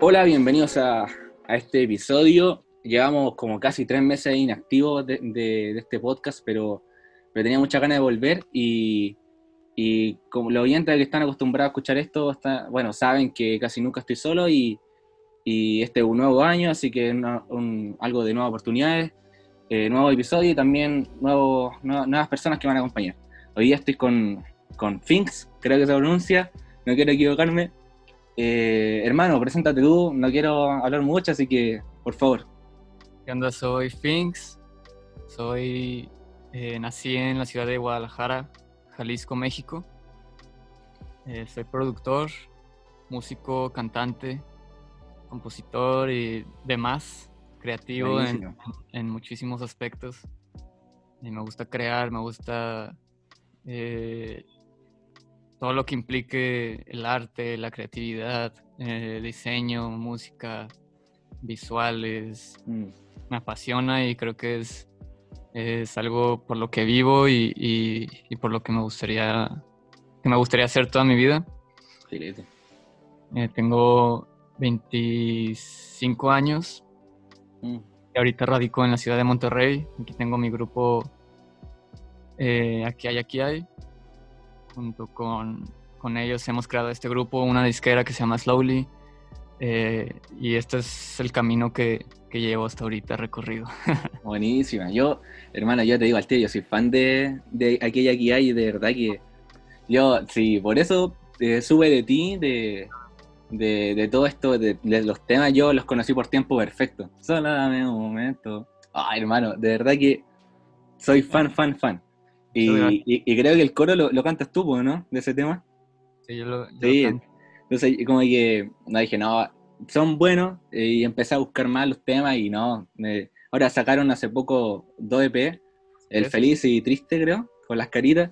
Hola, bienvenidos a, este episodio. Llevamos como casi tres meses inactivos de, de- este podcast, pero, pero tenía muchas ganas de volver y, como los oyentes que están acostumbrados a escuchar esto, está- bueno, saben que casi nunca estoy solo y, este es un nuevo año, así que una- un- algo de nuevas oportunidades, eh, nuevo episodio y también nuevas nuevas personas que van a acompañar. Hoy día estoy con, con Finks, creo que se pronuncia, no quiero equivocarme. Eh, hermano, preséntate tú, no quiero hablar mucho, así que por favor. ¿Qué onda? Soy Finks. Soy. eh, nací en la ciudad de Guadalajara, Jalisco, México. Eh, soy productor, músico, cantante, compositor y demás. Creativo en, en muchísimos aspectos. Y me gusta crear, me gusta eh, todo lo que implique el arte, la creatividad, eh, diseño, música, visuales, Mm, me apasiona y creo que es, es algo por lo que vivo y, y- y por lo que me gustaría que me gustaría hacer toda mi vida. Eh, tengo 25 años Mm, y ahorita radico en la ciudad de Monterrey. Aquí tengo mi grupo eh, Aquí hay, aquí hay. Junto con, con ellos hemos creado este grupo, una disquera que se llama Slowly. eh, y este es el camino que, que llevo hasta ahorita recorrido. buenísima. Yo, hermano, yo te digo al tío, yo soy fan de, de aquella que hay, de verdad que yo, sí, por eso eh, sube de ti, de, de, todo esto, de, de los temas, yo los conocí por tiempo perfecto. Solo dame un momento. Ay, hermano, de verdad que soy fan, fan, fan. Y, y- y creo que el coro lo, lo cantas tú, po, ¿no? De ese tema. Sí, yo lo- yo Sí, lo canto. entonces como que no dije, no, son buenos eh, y empecé a buscar más los temas y no, me- ahora sacaron hace poco dos EP, El Sí. Feliz y Triste creo, con las caritas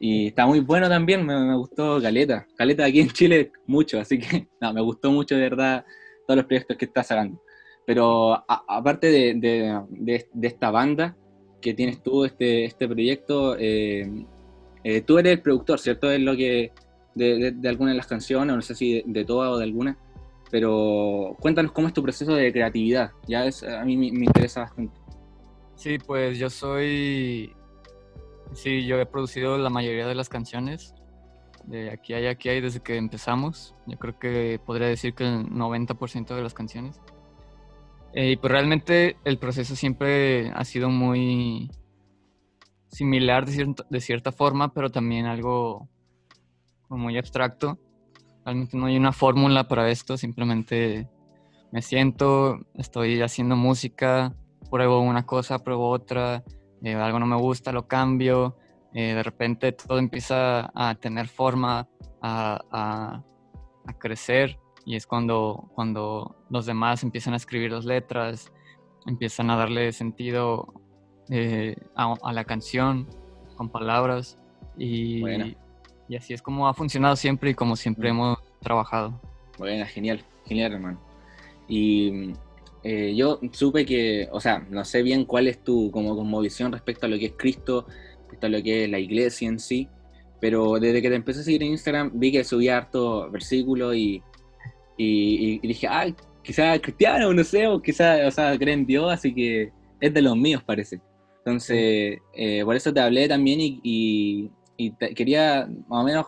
y está muy bueno también, me, me gustó Caleta, Caleta aquí en Chile mucho, así que no, me gustó mucho de verdad todos los proyectos que está sacando. Pero a- aparte de, de- de- de esta banda que tienes tú, este, este proyecto, eh, eh, tú eres el productor, ¿cierto? Es lo que de, de, de alguna de las canciones, no sé si de, de todas o de alguna, pero cuéntanos cómo es tu proceso de creatividad, ya es, a mí me, me interesa bastante. Sí, pues yo soy. Sí, yo he producido la mayoría de las canciones. De aquí hay, aquí hay desde que empezamos. Yo creo que podría decir que el 90% de las canciones. Eh, y pues realmente el proceso siempre ha sido muy similar de, cierta- de cierta forma, pero también algo muy abstracto. Realmente no hay una fórmula para esto, simplemente me siento, estoy haciendo música, pruebo una cosa, pruebo otra, eh, algo no me gusta, lo cambio, eh, de repente todo empieza a tener forma, a, a- a crecer y es cuando, cuando los demás empiezan a escribir las letras, empiezan a darle sentido eh, a, a la canción con palabras y, Buena. y así es como ha funcionado siempre y como siempre Mm. hemos trabajado. Bueno, genial, genial hermano. Y eh, yo supe que, o sea, no sé bien cuál es tu como, como visión respecto a lo que es Cristo, respecto a lo que es la iglesia en sí, pero desde que te empecé a seguir en Instagram vi que subía harto versículos y, y, y dije, ah, quizás cristiano, no sé, o quizás, o sea, creen en Dios, así que es de los míos parece. Entonces, eh, por eso te hablé también y, y- y te- quería más o menos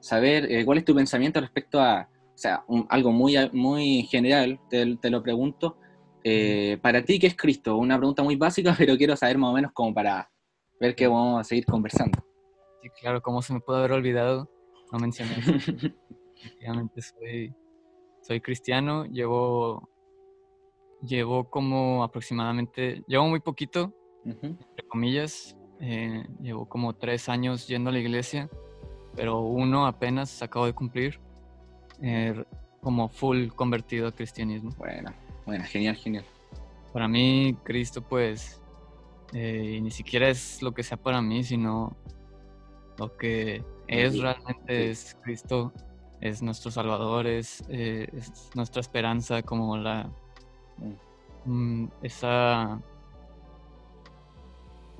saber eh, cuál es tu pensamiento respecto a, o sea, un- algo muy, muy general, te, te lo pregunto. Eh, para ti, ¿qué es Cristo? Una pregunta muy básica, pero quiero saber más o menos como para ver que vamos a seguir conversando. Sí, claro, ¿cómo se me puede haber olvidado? No mencioné. Efectivamente soy, soy cristiano, llevo, llevo como aproximadamente, llevo muy poquito, entre comillas, eh, llevo como tres años yendo a la iglesia, pero uno apenas acabo de cumplir, eh, como full convertido al cristianismo. Bueno, bueno, genial, genial. Para mí, Cristo, pues, eh, ni siquiera es lo que sea para mí, sino lo que es realmente es Cristo, es nuestro Salvador, es, eh, es nuestra esperanza, como la mm, esa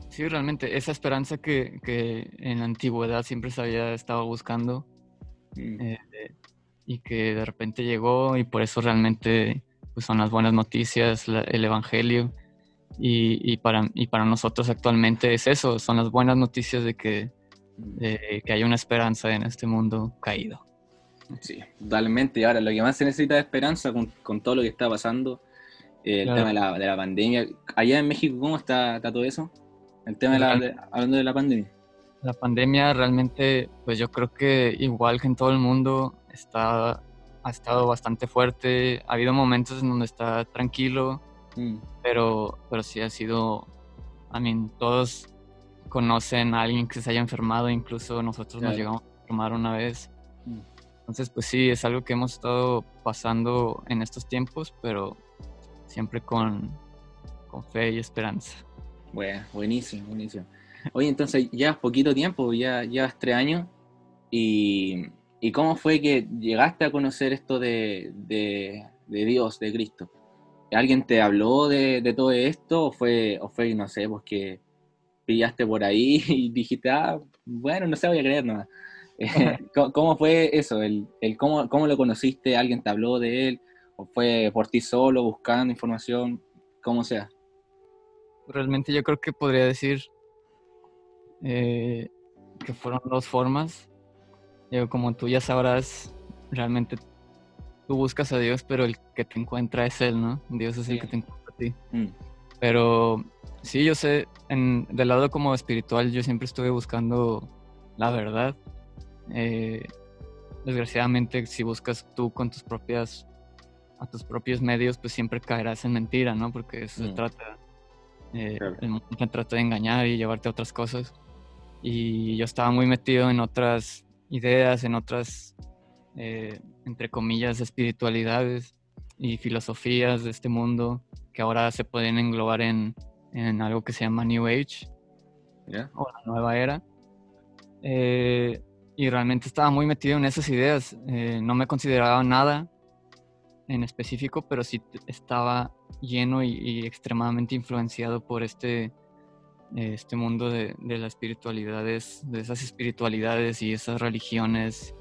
sí realmente esa esperanza que, que en la antigüedad siempre se había estado buscando Mm. eh, de, y que de repente llegó y por eso realmente pues, son las buenas noticias, el Evangelio. Y, para, y para nosotros actualmente es eso, son las buenas noticias de que, que hay una esperanza en este mundo caído. Sí, totalmente. Y ahora lo que más se necesita es esperanza con, con todo lo que está pasando, eh, el tema de la, de la, pandemia. Allá en México, ¿cómo está, está todo eso? El tema de la, hablando de la pandemia. La pandemia realmente, pues yo creo que igual que en todo el mundo, está, ha estado bastante fuerte. Ha habido momentos en donde está tranquilo, mm. pero, pero sí ha sido, I mean, todos conocen a alguien que se haya enfermado, incluso nosotros nos llegamos a enfermar una vez. Entonces, pues sí, es algo que hemos estado pasando en estos tiempos, pero siempre con, con fe y esperanza. Bueno, buenísimo, buenísimo. Oye, entonces ya poquito tiempo, ya llevas tres años. Y, cómo fue que llegaste a conocer esto de, Dios, de Cristo? ¿Alguien te habló de, todo esto o fue, o fue, no sé, pues que pillaste por ahí y dijiste, ah, bueno, no sé, voy a creer nada? ¿Cómo fue eso? El, el cómo, ¿Cómo lo conociste? ¿Alguien te habló de él? ¿O fue por ti solo, buscando información? ¿Cómo sea? Realmente yo creo que podría decir eh, que fueron dos formas. como tú ya sabrás, realmente tú buscas a Dios, pero el que te encuentra es Él, ¿no? Dios es el que te encuentra a ti. Mm. Pero sí, yo sé, en, del lado como espiritual, yo siempre estuve buscando la verdad. Eh, desgraciadamente, si buscas tú con tus propias, a tus propios medios, pues siempre caerás en mentira, ¿no? Porque eso se mm. trata. Eh, el mundo trata de engañar y llevarte a otras cosas y yo estaba muy metido en otras ideas, en otras, eh, entre comillas, espiritualidades y filosofías de este mundo que ahora se pueden englobar en, en algo que se llama New Age o la nueva era. Eh, y realmente estaba muy metido en esas ideas. Eh, no me consideraba nada en específico, pero sí estaba lleno y extremadamente influenciado por este este mundo de, de las espiritualidades, de esas espiritualidades y esas religiones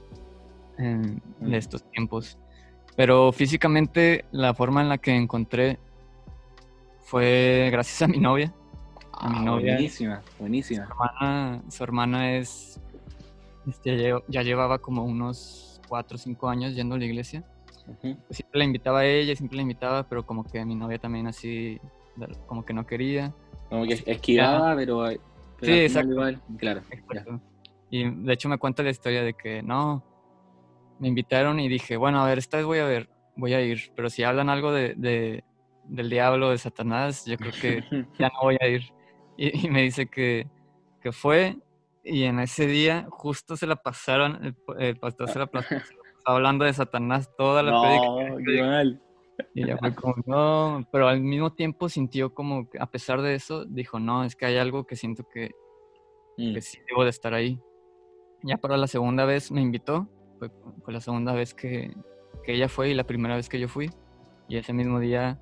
de estos tiempos. Pero físicamente la forma en la que encontré fue gracias a mi novia. A mi ah, novia. Buenísima, buenísima. Su hermana, es, este, ya llevaba como unos 4 o 5 años yendo a la iglesia. Pues siempre la invitaba a ella, siempre la invitaba, pero como que mi novia también así, como que no quería. Como que esquivaba, pero, Sí, exacto. claro. Y de hecho me cuenta la historia de que no, me invitaron y dije, bueno, a ver, esta vez voy a ver, voy a ir, pero si hablan algo de, del diablo, de Satanás, yo creo que ya no voy a ir. Y, me dice que, que, fue y en ese día justo se la pasaron, el, pastor se la pasó hablando de Satanás toda la no, y ella fue como, no, pero al mismo tiempo sintió como, a pesar de eso, dijo, no, es que hay algo que siento que, mm. sí debo de estar ahí. Ya para la segunda vez me invitó, fue, la segunda vez que, que, ella fue y la primera vez que yo fui. Y ese mismo día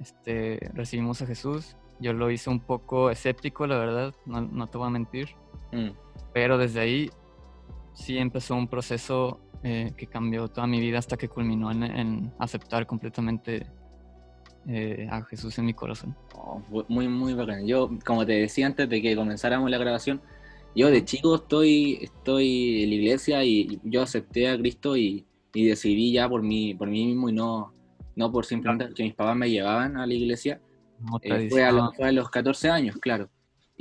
este, recibimos a Jesús. Yo lo hice un poco escéptico, la verdad, no, no te voy a mentir. Mm. Pero desde ahí sí empezó un proceso eh, que cambió toda mi vida hasta que culminó en, aceptar completamente eh, a Jesús en mi corazón. Oh, muy, muy bacán. Yo, como te decía antes de que comenzáramos la grabación, yo de chico estoy, estoy en la iglesia y yo acepté a Cristo y, decidí ya por mí, por mí mismo y no, no por simplemente que mis papás me llevaban a la iglesia. Eh, fue, a los, fue, a los, 14 años, claro.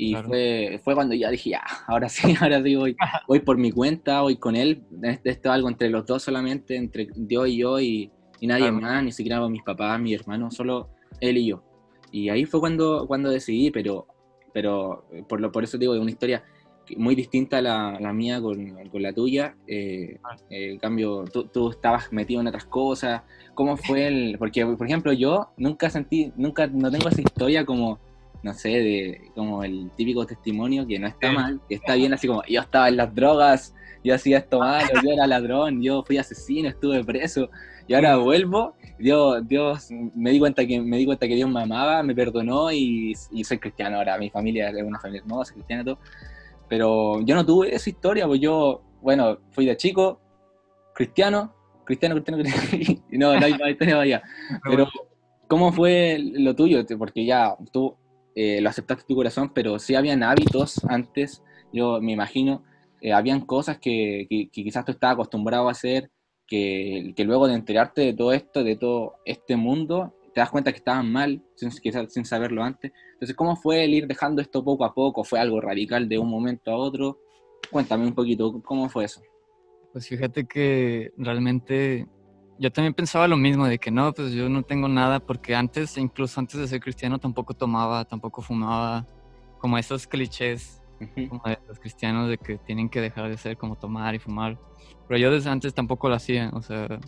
Y fue, fue cuando ya dije, ya, ahora sí, ahora sí voy, voy por mi cuenta, voy con él. Esto es algo entre los dos solamente, entre Dios y yo y, nadie más, ni siquiera mis papás, mi hermano, solo él y yo. Y ahí fue cuando, cuando decidí, pero, pero por, lo, por eso digo, es una historia muy distinta a la, la mía con, con, la tuya. Eh, ah. en cambio, tú, tú, estabas metido en otras cosas. ¿Cómo fue el...? Porque, por ejemplo, yo nunca sentí, nunca, no tengo esa historia como no sé, de como el típico testimonio que no está mal, que está bien, así como yo estaba en las drogas, yo hacía esto mal, yo era ladrón, yo fui asesino, estuve preso, y ahora vuelvo, Dios, Dios me di cuenta que me di cuenta que Dios me amaba, me perdonó y, soy cristiano ahora, mi familia es una familia hermosa, cristiana y todo. Pero yo no tuve esa historia, pues yo, bueno, fui de chico, cristiano, cristiano, cristiano, cristiano. no, no hay, no hay todavía. Pero, ¿cómo fue lo tuyo? Porque ya tú eh, lo aceptaste tu corazón, pero sí habían hábitos antes, yo me imagino, eh, habían cosas que, quizás tú estabas acostumbrado a hacer, que, que, luego de enterarte de todo esto, de todo este mundo, te das cuenta que estaban mal, sin, quizás sin saberlo antes. Entonces, ¿cómo fue el ir dejando esto poco a poco? ¿Fue algo radical de un momento a otro? Cuéntame un poquito, ¿cómo fue eso? Pues fíjate que realmente yo también pensaba lo mismo, de que no, pues yo no tengo nada, porque antes, incluso antes de ser cristiano, tampoco tomaba, tampoco fumaba, como esos clichés como de los cristianos de que tienen que dejar de ser como tomar y fumar. Pero yo desde antes tampoco lo hacía, o sea,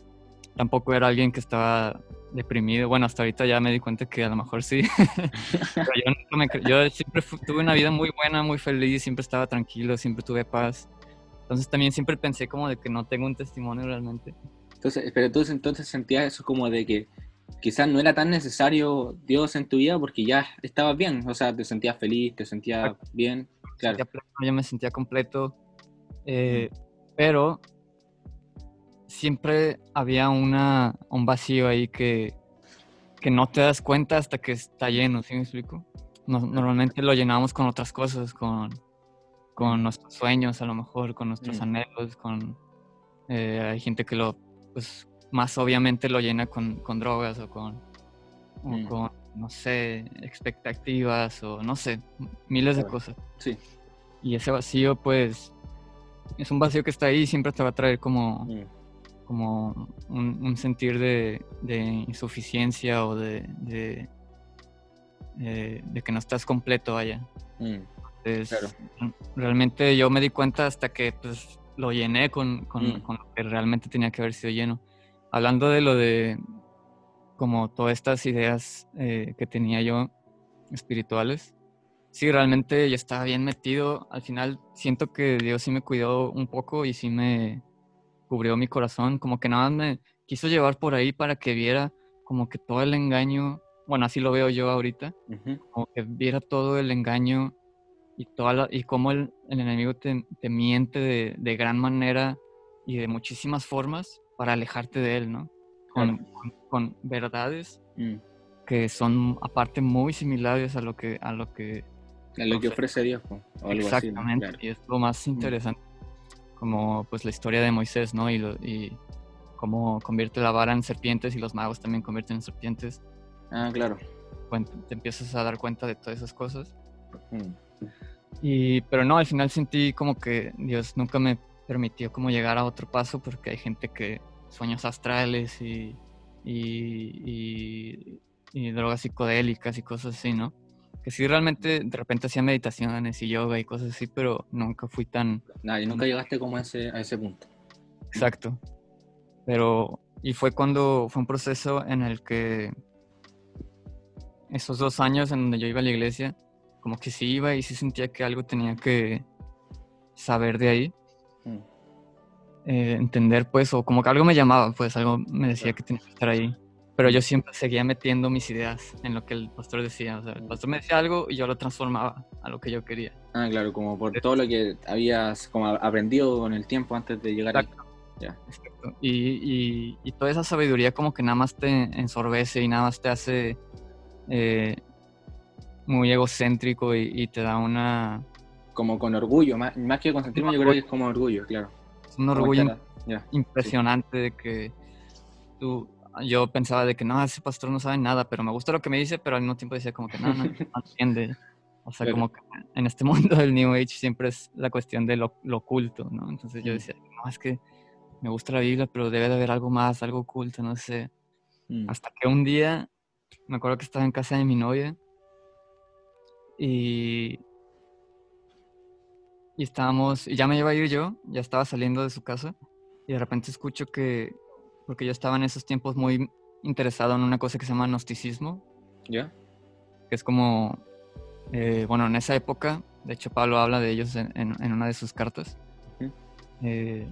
tampoco era alguien que estaba deprimido. Bueno, hasta ahorita ya me di cuenta que a lo mejor sí. Pero yo, yo siempre tuve una vida muy buena, muy feliz, siempre estaba tranquilo, siempre tuve paz. Entonces también siempre pensé como de que no tengo un testimonio realmente. Entonces, pero tú entonces sentías eso como de que quizás no era tan necesario Dios en tu vida porque ya estabas bien, o sea, te sentías feliz, te sentías bien. Claro. yo me sentía completo, eh, pero siempre había una, un vacío ahí que, que no te das cuenta hasta que está lleno, ¿sí me explico? normalmente lo llenamos con otras cosas, con con nuestros sueños a lo mejor, con nuestros mm. anhelos, con... Eh, hay gente que lo, pues más obviamente lo llena con, con drogas o con, mm. con, no sé, expectativas o no sé, miles de cosas. Sí. Y ese vacío, pues, es un vacío que está ahí y siempre te va a traer como, mm. como un, sentir de, de, insuficiencia o de, de, eh, de, que no estás completo allá realmente yo me di cuenta hasta que pues, lo llené con, mm. con, lo que realmente tenía que haber sido lleno. Hablando de lo de como todas estas ideas eh, que tenía yo espirituales, sí, realmente yo estaba bien metido. Al final siento que Dios sí me cuidó un poco y sí me cubrió mi corazón, como que nada más me quiso llevar por ahí para que viera como que todo el engaño, bueno, así lo veo yo ahorita, como que viera todo el engaño y, toda y cómo el, enemigo te, miente de, gran manera y de muchísimas formas para alejarte de él, ¿no? Con, con, verdades mm. que son aparte muy similares a lo que a lo que a lo que ofrece Dios o algo exactamente y es lo más mm. interesante como pues la historia de Moisés no y, y cómo convierte la vara en serpientes y los magos también convierten en serpientes ah claro te empiezas a dar cuenta de todas esas cosas mm. Y, pero no, al final sentí como que Dios nunca me permitió como llegar a otro paso porque hay gente que sueños astrales y, y, y, drogas psicodélicas y cosas así, ¿no? Que sí realmente de repente hacía meditaciones y yoga y cosas así, pero nunca fui tan... Nadie, nunca llegaste como a ese, a ese punto. Exacto. Pero, y fue cuando fue un proceso en el que esos dos años en donde yo iba a la iglesia, como que sí iba y sí sentía que algo tenía que saber de ahí. Mm. Eh, entender, pues, o como que algo me llamaba, pues, algo me decía que tenía que estar ahí. Pero yo siempre seguía metiendo mis ideas en lo que el pastor decía. O sea, el pastor me decía algo y yo lo transformaba a lo que yo quería. Ah, claro, como por todo lo que habías como aprendido con el tiempo antes de llegar Exacto. ahí. Ya. Exacto. Y, y, y, toda esa sabiduría como que nada más te ensorbece y nada más te hace eh, muy egocéntrico y, te da una... Como con orgullo, más, que consentirme yo creo que es como orgullo, claro. Es un orgullo impresionante de que tú, yo pensaba de que no, ese pastor no sabe nada, pero me gusta lo que me dice, pero al mismo tiempo decía como que no, no, entiende. O sea, como que en este mundo del New Age siempre es la cuestión de lo, oculto, ¿no? Entonces yo mm. decía, no, es que me gusta la Biblia, pero debe de haber algo más, algo oculto, no sé. Mm. Hasta que un día, me acuerdo que estaba en casa de mi novia y, y estábamos, y ya me iba a ir yo, ya estaba saliendo de su casa y de repente escucho que, porque yo estaba en esos tiempos muy interesado en una cosa que se llama gnosticismo. ¿Ya? Que es como, eh, bueno, en esa época, de hecho Pablo habla de ellos en, en una de sus cartas. Eh,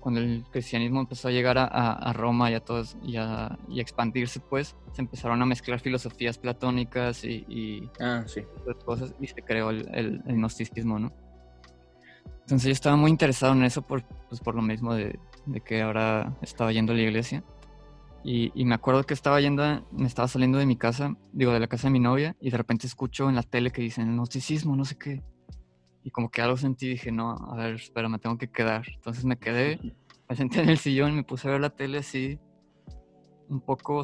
cuando el cristianismo empezó a llegar a, Roma y a todos y a, expandirse, pues se empezaron a mezclar filosofías platónicas y, ah, cosas y se creó el, gnosticismo, ¿no? Entonces yo estaba muy interesado en eso por, pues, por lo mismo de, de que ahora estaba yendo a la iglesia. Y, y, me acuerdo que estaba yendo, me estaba saliendo de mi casa, digo, de la casa de mi novia, y de repente escucho en la tele que dicen el gnosticismo, no sé qué. Y como que algo sentí dije, no, a ver, espera, me tengo que quedar. Entonces me quedé, me senté en el sillón, me puse a ver la tele así, un poco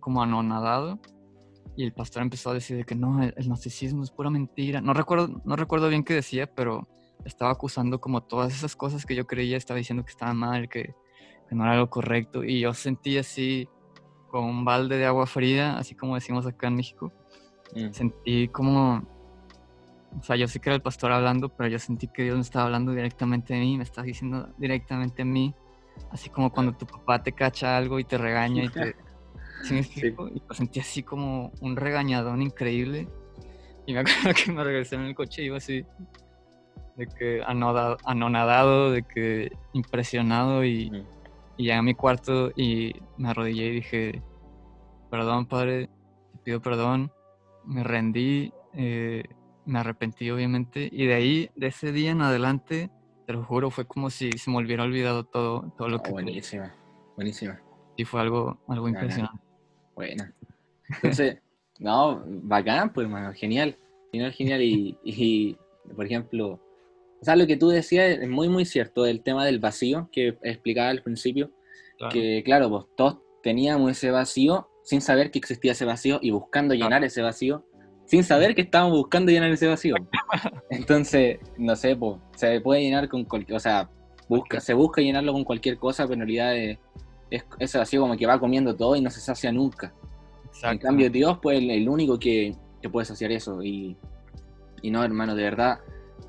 como anonadado. Y el pastor empezó a decir que no, el, el gnosticismo es pura mentira. No recuerdo, no recuerdo bien qué decía, pero estaba acusando como todas esas cosas que yo creía, estaba diciendo que estaba mal, que, que no era lo correcto. Y yo sentí así como un balde de agua fría, así como decimos acá en México. Mm. Sentí como, o sea, yo sé que era el pastor hablando, pero yo sentí que Dios me estaba hablando directamente a mí, me estaba diciendo directamente a mí, así como cuando tu papá te cacha algo y te regaña y te... ¿Sí me explico? Y lo sentí así como un regañadón increíble. Y me acuerdo que me regresé en el coche y iba así, de que anodado, anonadado, de que impresionado y, Mm. y llegué a mi cuarto y me arrodillé y dije, perdón padre, te pido perdón, me rendí, eh, me arrepentí obviamente y de ahí, de ese día en adelante, te lo juro, fue como si se me hubiera olvidado todo, todo lo Oh, que... buenísima, buenísima. Y fue algo, algo impresionante. Buena. Entonces, no, bacán, pues, hermano, genial. Genial, genial. Y, y, por ejemplo, o sea, lo que tú decías es muy, muy cierto, el tema del vacío que explicaba al principio, Claro. que claro, pues todos teníamos ese vacío sin saber que existía ese vacío y buscando llenar ese vacío, sin saber que estábamos buscando llenar ese vacío. Entonces, no sé, pues, se puede llenar con cualquier, o sea, busca, se busca llenarlo con cualquier cosa, pero en realidad es, es ese vacío como que va comiendo todo y no se sacia nunca. En Exacto. cambio, Dios, pues, el, el único que, que puede saciar eso. Y, y no, hermano, de verdad,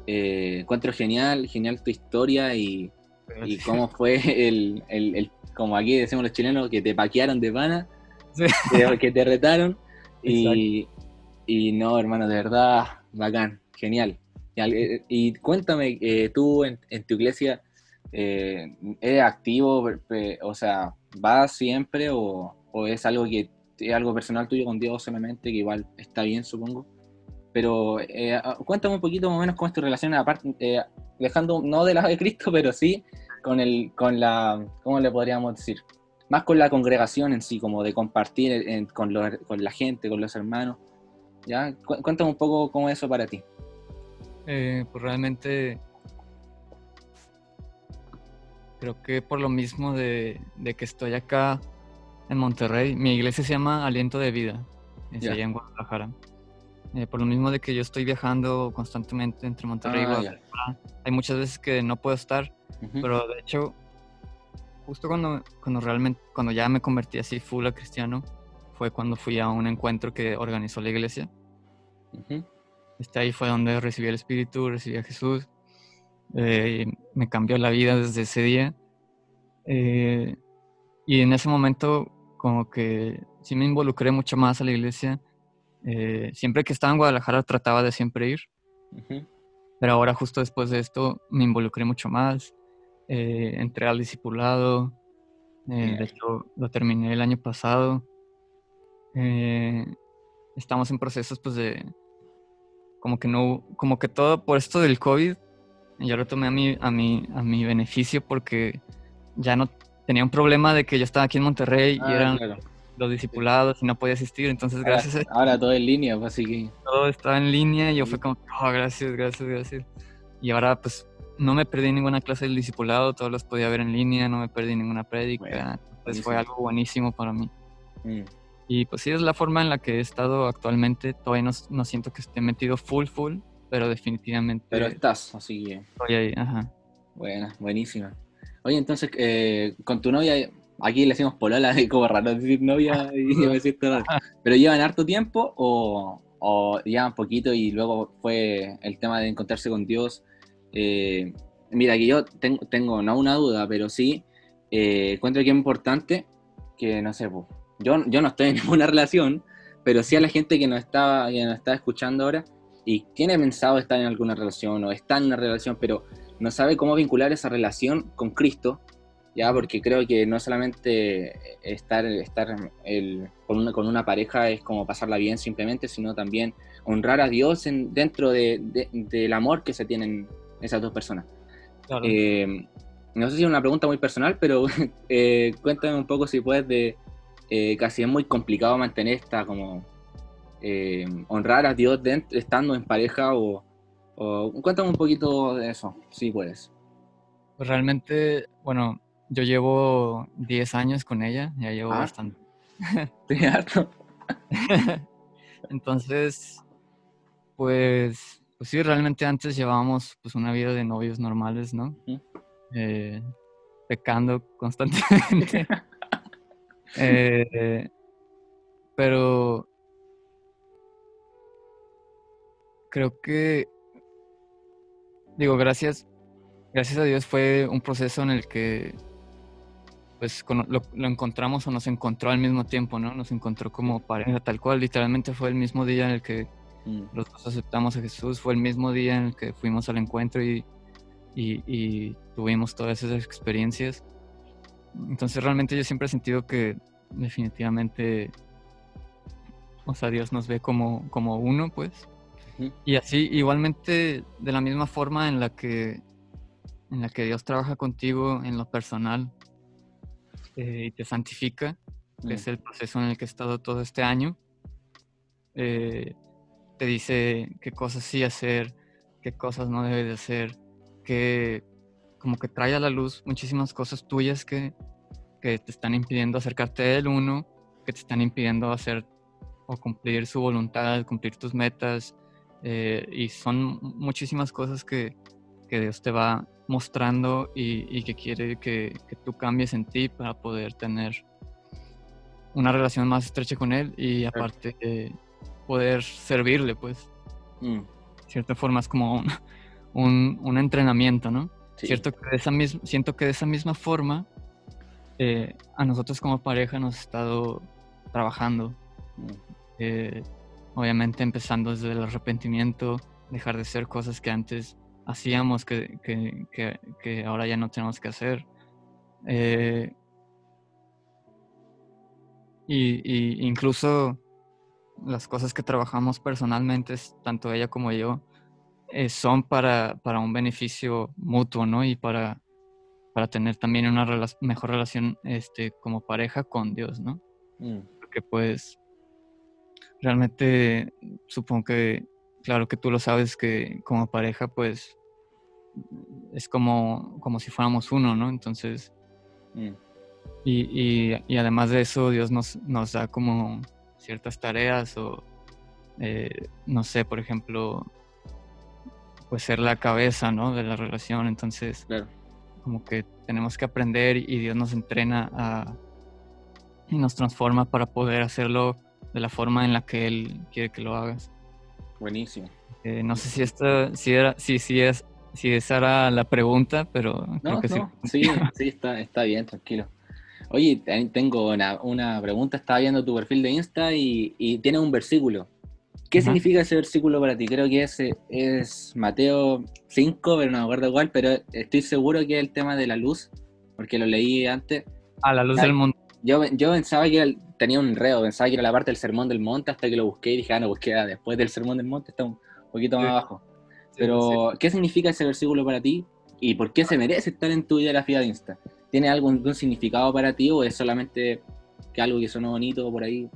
eh, encuentro genial, genial tu historia y, y cómo fue el, el, el- como aquí decimos los chilenos, que te paquearon de pana, Sí. que, que te retaron. Y, y no, hermano, de verdad, bacán, genial. Y, eh, cuéntame, eh, tú en, tu iglesia, eh, ¿eres activo? O sea, ¿vas siempre o, es algo que es algo personal tuyo con Dios solamente, que igual está bien, supongo? Pero eh, ah, cuéntame un poquito más o menos cómo es tu relación, eh, dejando no de lado de Cristo, pero sí con el, con la, ¿cómo le podríamos decir? Más con la congregación en sí, como de compartir con, los- con la gente, con los hermanos. ¿Ya? Cu- Cuéntame un poco cómo es eso para ti. Eh, pues realmente creo que por lo mismo de, de que estoy acá en Monterrey, mi iglesia se llama Aliento de Vida, es allá en Guadalajara. Eh, por lo mismo de que yo estoy viajando constantemente entre Monterrey y Ah, ya. Guadalajara, hay muchas veces que no puedo estar, pero de hecho, justo cuando, cuando realmente, cuando ya me convertí así full a cristiano, fue cuando fui a un encuentro que organizó la iglesia. Ujú. Este, ahí fue donde recibí el Espíritu, recibí a Jesús. eh, me cambió la vida desde ese día. Eh, y en ese momento, como que sí me involucré mucho más a la iglesia. Eh, siempre que estaba en Guadalajara trataba de siempre ir, pero ahora justo después de esto me involucré mucho más. Entré al discipulado. de hecho, lo terminé el año pasado. Eh, estamos en procesos pues de como que no como que todo por esto del COVID yo lo tomé a mi a mi a mi beneficio porque ya no tenía un problema de que yo estaba aquí en Monterrey y Ah, eran claro. los discipulados y no podía asistir entonces Ahora, gracias a ahora todo en línea, pues, así que. todo estaba en línea y yo Sí. fue como oh, gracias gracias gracias y ahora pues no me perdí ninguna clase del discipulado todos los podía ver en línea no me perdí ninguna prédica Bueno, entonces fue buenísimo. algo buenísimo para mí mm, y pues sí, es la forma en la que he estado actualmente. Todavía no, no siento que esté metido full, full, pero definitivamente Pero estás, así que. estoy ahí. Ajá. Buena, buenísima. Oye, entonces, eh, con tu novia, aquí le decimos polola, es como raro decir novia y decir todo raro. ¿Pero llevan harto tiempo o, o llevan poquito y luego fue el tema de encontrarse con Dios? Eh, mira, que yo tengo, tengo no una duda, pero sí eh, encuentro que es importante que, no sé, yo, yo no estoy en ninguna relación, pero sí a la gente que nos está, que nos está escuchando ahora y tiene pensado estar en alguna relación o está en una relación, pero no sabe cómo vincular esa relación con Cristo, ya porque creo que no solamente estar, estar el- con, una, con una pareja es como pasarla bien simplemente, sino también honrar a Dios en- dentro de- de- del amor que se tienen esas dos personas. Claro. Eh, no sé si es una pregunta muy personal, pero eh, cuéntame un poco si puedes de, eh, casi es muy complicado mantener esta como eh, honrar a Dios estando en pareja o, cuéntame un poquito de eso, si puedes. Pues realmente, bueno, yo llevo 10 años con ella, ya llevo ah. bastante. harto. Entonces, pues, pues sí, realmente antes llevábamos pues una vida de novios normales, ¿no? Eh, pecando constantemente. Eh, pero creo que, digo, gracias, gracias a Dios fue un proceso en el que pues lo, encontramos o nos encontró al mismo tiempo, ¿no? Nos encontró como pareja tal cual, literalmente fue el mismo día en el que mm. los dos aceptamos a Jesús, fue el mismo día en el que fuimos al encuentro y, y, tuvimos todas esas experiencias. Entonces realmente yo siempre he sentido que definitivamente, o sea, Dios nos ve como, como uno, pues. Y así, igualmente, de la misma forma en la que, en la que Dios trabaja contigo en lo personal eh, y te santifica, que es el proceso en el que he estado todo este año, eh, te dice qué cosas sí hacer, qué cosas no debes de hacer, que como que trae a la luz muchísimas cosas tuyas que, que te están impidiendo acercarte a él, uno, que te están impidiendo hacer o cumplir su voluntad, cumplir tus metas, eh, y son muchísimas cosas que, que, Dios te va mostrando y, y que quiere que, que, tú cambies en ti para poder tener una relación más estrecha con Él y aparte poder servirle, pues. Mm. De cierta forma es como un, un entrenamiento, ¿no? Cierto que esa misma, siento que de esa misma forma eh, a nosotros como pareja nos ha estado trabajando. Eh, obviamente empezando desde el arrepentimiento, dejar de hacer cosas que antes hacíamos que, que, que, ahora ya no tenemos que hacer. Eh, y, incluso las cosas que trabajamos personalmente, tanto ella como yo, eh, son para, para, un beneficio mutuo, ¿no? Y para, para tener también una mejor relación este, como pareja con Dios, ¿no? Mm. Porque pues realmente supongo que, claro que tú lo sabes, que como pareja pues es como, como si fuéramos uno, ¿no? Entonces, mm. y, y, además de eso, Dios nos, nos da como ciertas tareas o, eh, no sé, por ejemplo, pues ser la cabeza, ¿no? De la relación. Entonces, como que tenemos que aprender y Dios nos entrena a, y nos transforma para poder hacerlo de la forma en la que Él quiere que lo hagas. Buenísimo. Eh, no sé si esta, si era, si, si es, si esa era la pregunta, pero no, creo que no. sí. Sí, sí, está, está bien, tranquilo. Oye, tengo una, una, pregunta. Estaba viendo tu perfil de Insta y, y tiene un versículo. ¿Qué significa ese versículo para ti? Creo que ese es Mateo 5, pero no me acuerdo cuál, pero estoy seguro que es el tema de la luz, porque lo leí antes. A la luz del mundo. Yo, yo pensaba que tenía un enredo, pensaba que era la parte del sermón del monte hasta que lo busqué y dije, ah, no, busqué después del sermón del monte, está un poquito más abajo. Pero, ¿qué significa ese versículo para ti? ¿Y por qué se merece estar en tu ideografía de Insta? ¿Tiene algún, significado para ti o es solamente que algo que sonó bonito por ahí?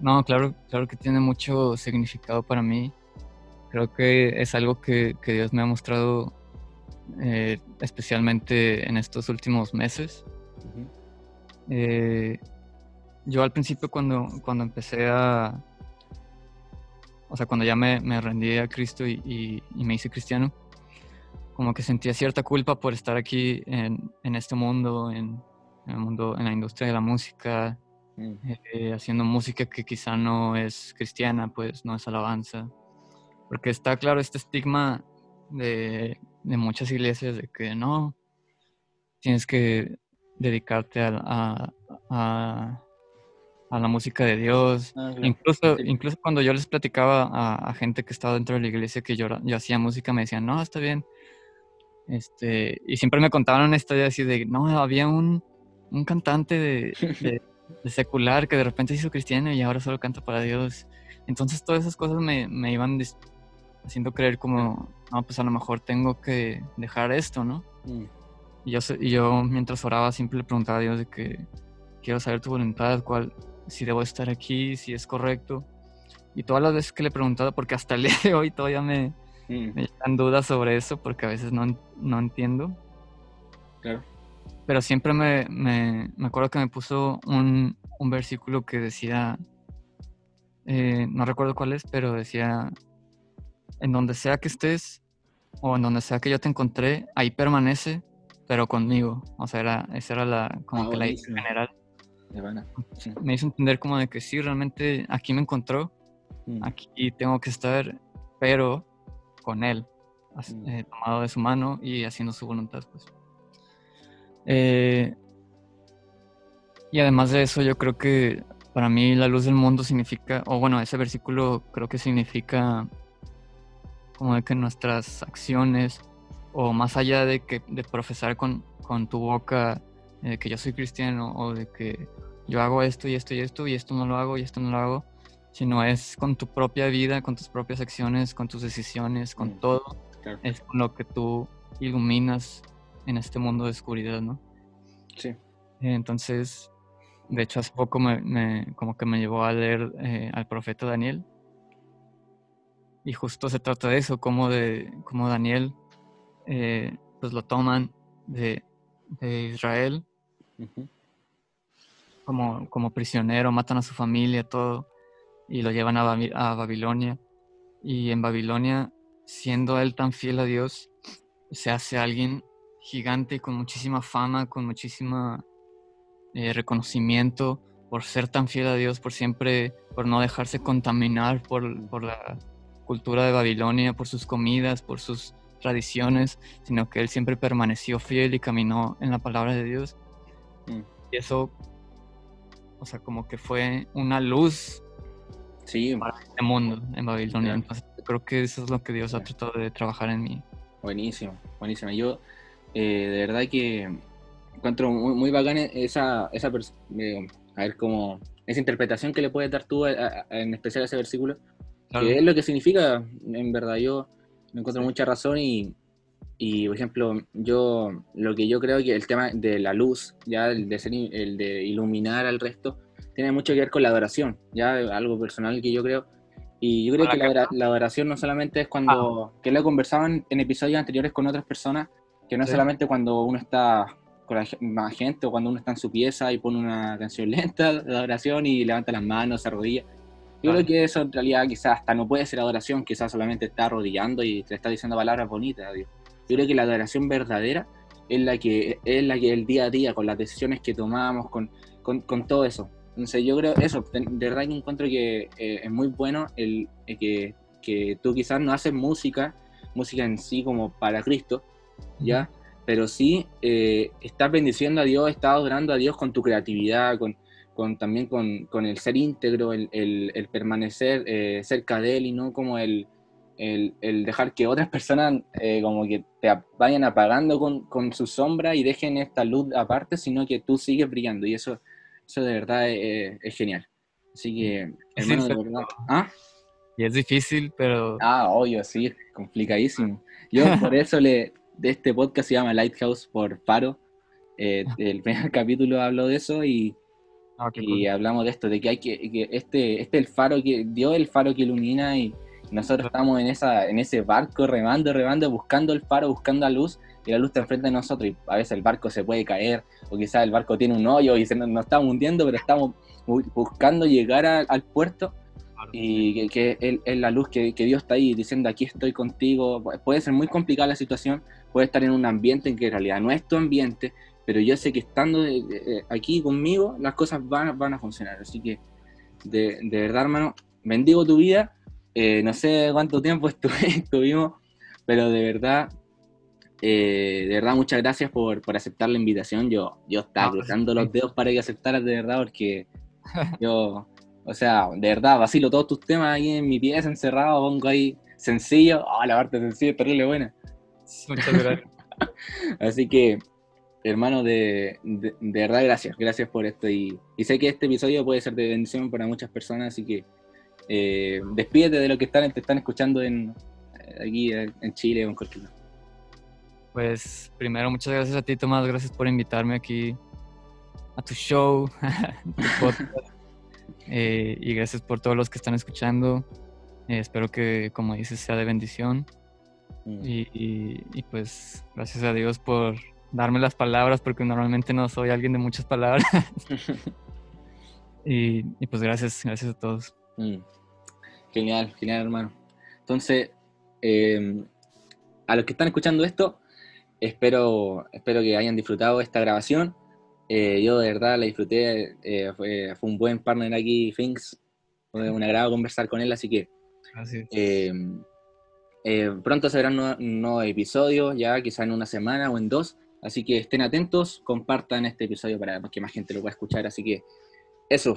No, claro, claro que tiene mucho significado para mí. Creo que es algo que, Dios me ha mostrado eh, especialmente en estos últimos meses. Eh, yo al principio cuando, cuando empecé a... O sea, cuando ya me, me rendí a Cristo y, me hice cristiano, como que sentía cierta culpa por estar aquí en, en este mundo, en, el mundo, en la industria de la música, Mm. Eh, haciendo música que quizá no es cristiana, pues no es alabanza. Porque está claro este estigma de, de muchas iglesias de que no, tienes que dedicarte a, a, a, la música de Dios. Ah, incluso, incluso cuando yo les platicaba a, gente que estaba dentro de la iglesia que yo, yo hacía música, me decían, no, está bien. Este, y siempre me contaban una historia así de, no, había un, un cantante de, de secular que de repente se hizo cristiano y ahora solo canta para Dios. Entonces todas esas cosas me, me iban haciendo creer como, no, pues a lo mejor tengo que dejar esto, ¿no? Mm. Y yo, y yo mientras oraba siempre le preguntaba a Dios de que quiero saber tu voluntad, cuál, si debo estar aquí, si es correcto. Y todas las veces que le he preguntado, porque hasta el día de hoy todavía me, mm. me dan dudas sobre eso, porque a veces no, no entiendo. Claro. Pero siempre me, me, me acuerdo que me puso un, un versículo que decía, eh, no recuerdo cuál es, pero decía, en donde sea que estés o en donde sea que yo te encontré, ahí permanece, pero conmigo. O sea, era, esa era la, como ah, que la idea general. Me hizo entender como de que sí, realmente aquí me encontró, mm. aquí tengo que estar, pero con él, mm. eh, tomado de su mano y haciendo su voluntad, pues. Eh, y además de eso, yo creo que para mí la luz del mundo significa, o bueno, ese versículo creo que significa como de que nuestras acciones, o más allá de que de profesar con, con tu boca de que yo soy cristiano, o de que yo hago esto y esto y esto, y esto no lo hago y esto no lo hago, sino es con tu propia vida, con tus propias acciones, con tus decisiones, con mm, todo, es con lo que tú iluminas en este mundo de oscuridad, ¿no? Sí. Entonces, de hecho, hace poco me, como que me llevó a leer eh, al profeta Daniel. Y justo se trata de eso, como, de, como Daniel, eh, pues lo toman de, Israel como, como prisionero, matan a su familia, todo, y lo llevan a, a Babilonia. Y en Babilonia, siendo él tan fiel a Dios, se hace alguien gigante con muchísima fama, con muchísima eh, reconocimiento por ser tan fiel a Dios, por siempre, por no dejarse contaminar por, por, la cultura de Babilonia, por sus comidas, por sus tradiciones, sino que él siempre permaneció fiel y caminó en la palabra de Dios. Mm. Y eso, o sea, como que fue una luz sí. para este mundo en Babilonia. Entonces, creo que eso es lo que Dios ha tratado de trabajar en mí. Buenísimo, buenísimo. Yo, eh, de verdad que encuentro muy, muy bacana esa, esa, eh, a ver, como, esa interpretación que le puedes dar tú, en especial a ese versículo, que es lo que significa, en verdad, yo me encuentro mucha razón y, y, por ejemplo, yo, lo que yo creo que el tema de la luz, ya el de, ser, el de iluminar al resto, tiene mucho que ver con la adoración, ya algo personal que yo creo. Y yo creo que la, la, adoración no solamente es cuando, ah. que lo he conversado en, episodios anteriores con otras personas, que no es solamente cuando uno está con la más gente o cuando uno está en su pieza y pone una canción lenta de adoración y levanta las manos, se arrodilla. Yo creo que eso en realidad quizás hasta no puede ser adoración, quizás solamente está arrodillando y te está diciendo palabras bonitas a Dios. Yo creo que la adoración verdadera es la que es la que el día a día, con las decisiones que tomamos, con, con, con todo eso. Entonces yo creo eso, de verdad que encuentro que eh, es muy bueno el, eh, que, que, tú quizás no haces música, música en sí como para Cristo, ¿ya? pero sí eh, estás bendiciendo a Dios, estás adorando a Dios con tu creatividad, con, con también con, con, el ser íntegro, el, el, permanecer eh, cerca de Él y no como el, el, el dejar que otras personas eh, como que te vayan apagando con, con, su sombra y dejen esta luz aparte, sino que tú sigues brillando y eso, eso de verdad es, es genial. Así que, hermano, de verdad. ¿Ah? Y es difícil, pero... Ah, obvio, sí, es complicadísimo. Yo por eso le, de este podcast se llama Lighthouse por Faro. Eh, ah. el primer capítulo habló de eso y, ah, y hablamos de esto, de que hay que, este, este el faro que dio el faro que ilumina y nosotros estamos en esa, en ese barco remando, remando, buscando el faro, buscando la luz, y la luz está enfrente de nosotros, y a veces el barco se puede caer, o quizás el barco tiene un hoyo y se nos, estamos hundiendo, pero estamos buscando llegar al puerto y que, es, la luz que, que, Dios está ahí diciendo aquí estoy contigo. Puede ser muy complicada la situación, puede estar en un ambiente en que en realidad no es tu ambiente, pero yo sé que estando aquí conmigo las cosas van, van a funcionar. Así que de, de verdad, hermano, bendigo tu vida. Eh, no sé cuánto tiempo estuvimos, pero de verdad, eh, de verdad, muchas gracias por, por, aceptar la invitación. Yo, yo estaba cruzando los dedos para que aceptaras de verdad, porque yo o sea, de verdad, vacilo todos tus temas ahí en mi pieza encerrado, pongo ahí sencillo. Ah, la parte sencilla es terrible buena. Muchas gracias. Así que, hermano, de, de, verdad, gracias. Gracias por esto. Y, sé que este episodio puede ser de bendición para muchas personas, así que eh, despídete de lo que están, te están escuchando en, eh, aquí en Chile o en cualquier Pues primero, muchas gracias a ti, Tomás. Gracias por invitarme aquí a tu show, tu podcast. Eh, y gracias por todos los que están escuchando. Eh, espero que, como dices, sea de bendición. Mm. Y, pues gracias a Dios por darme las palabras, porque normalmente no soy alguien de muchas palabras. y, pues gracias, gracias a todos. Mm. Genial, genial hermano. Entonces, em, a los que están escuchando esto, espero, espero que hayan disfrutado esta grabación. Eh, yo de verdad la disfruté, eh, fue, un buen partner aquí, Finks. Fue un agrado conversar con él, así que em, eh, pronto se verán nuevos, nuevos episodios, ya quizá en una semana o en dos. Así que estén atentos, compartan este episodio para que más gente lo pueda escuchar. Así que eso,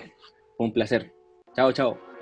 fue un placer. Chao, chao.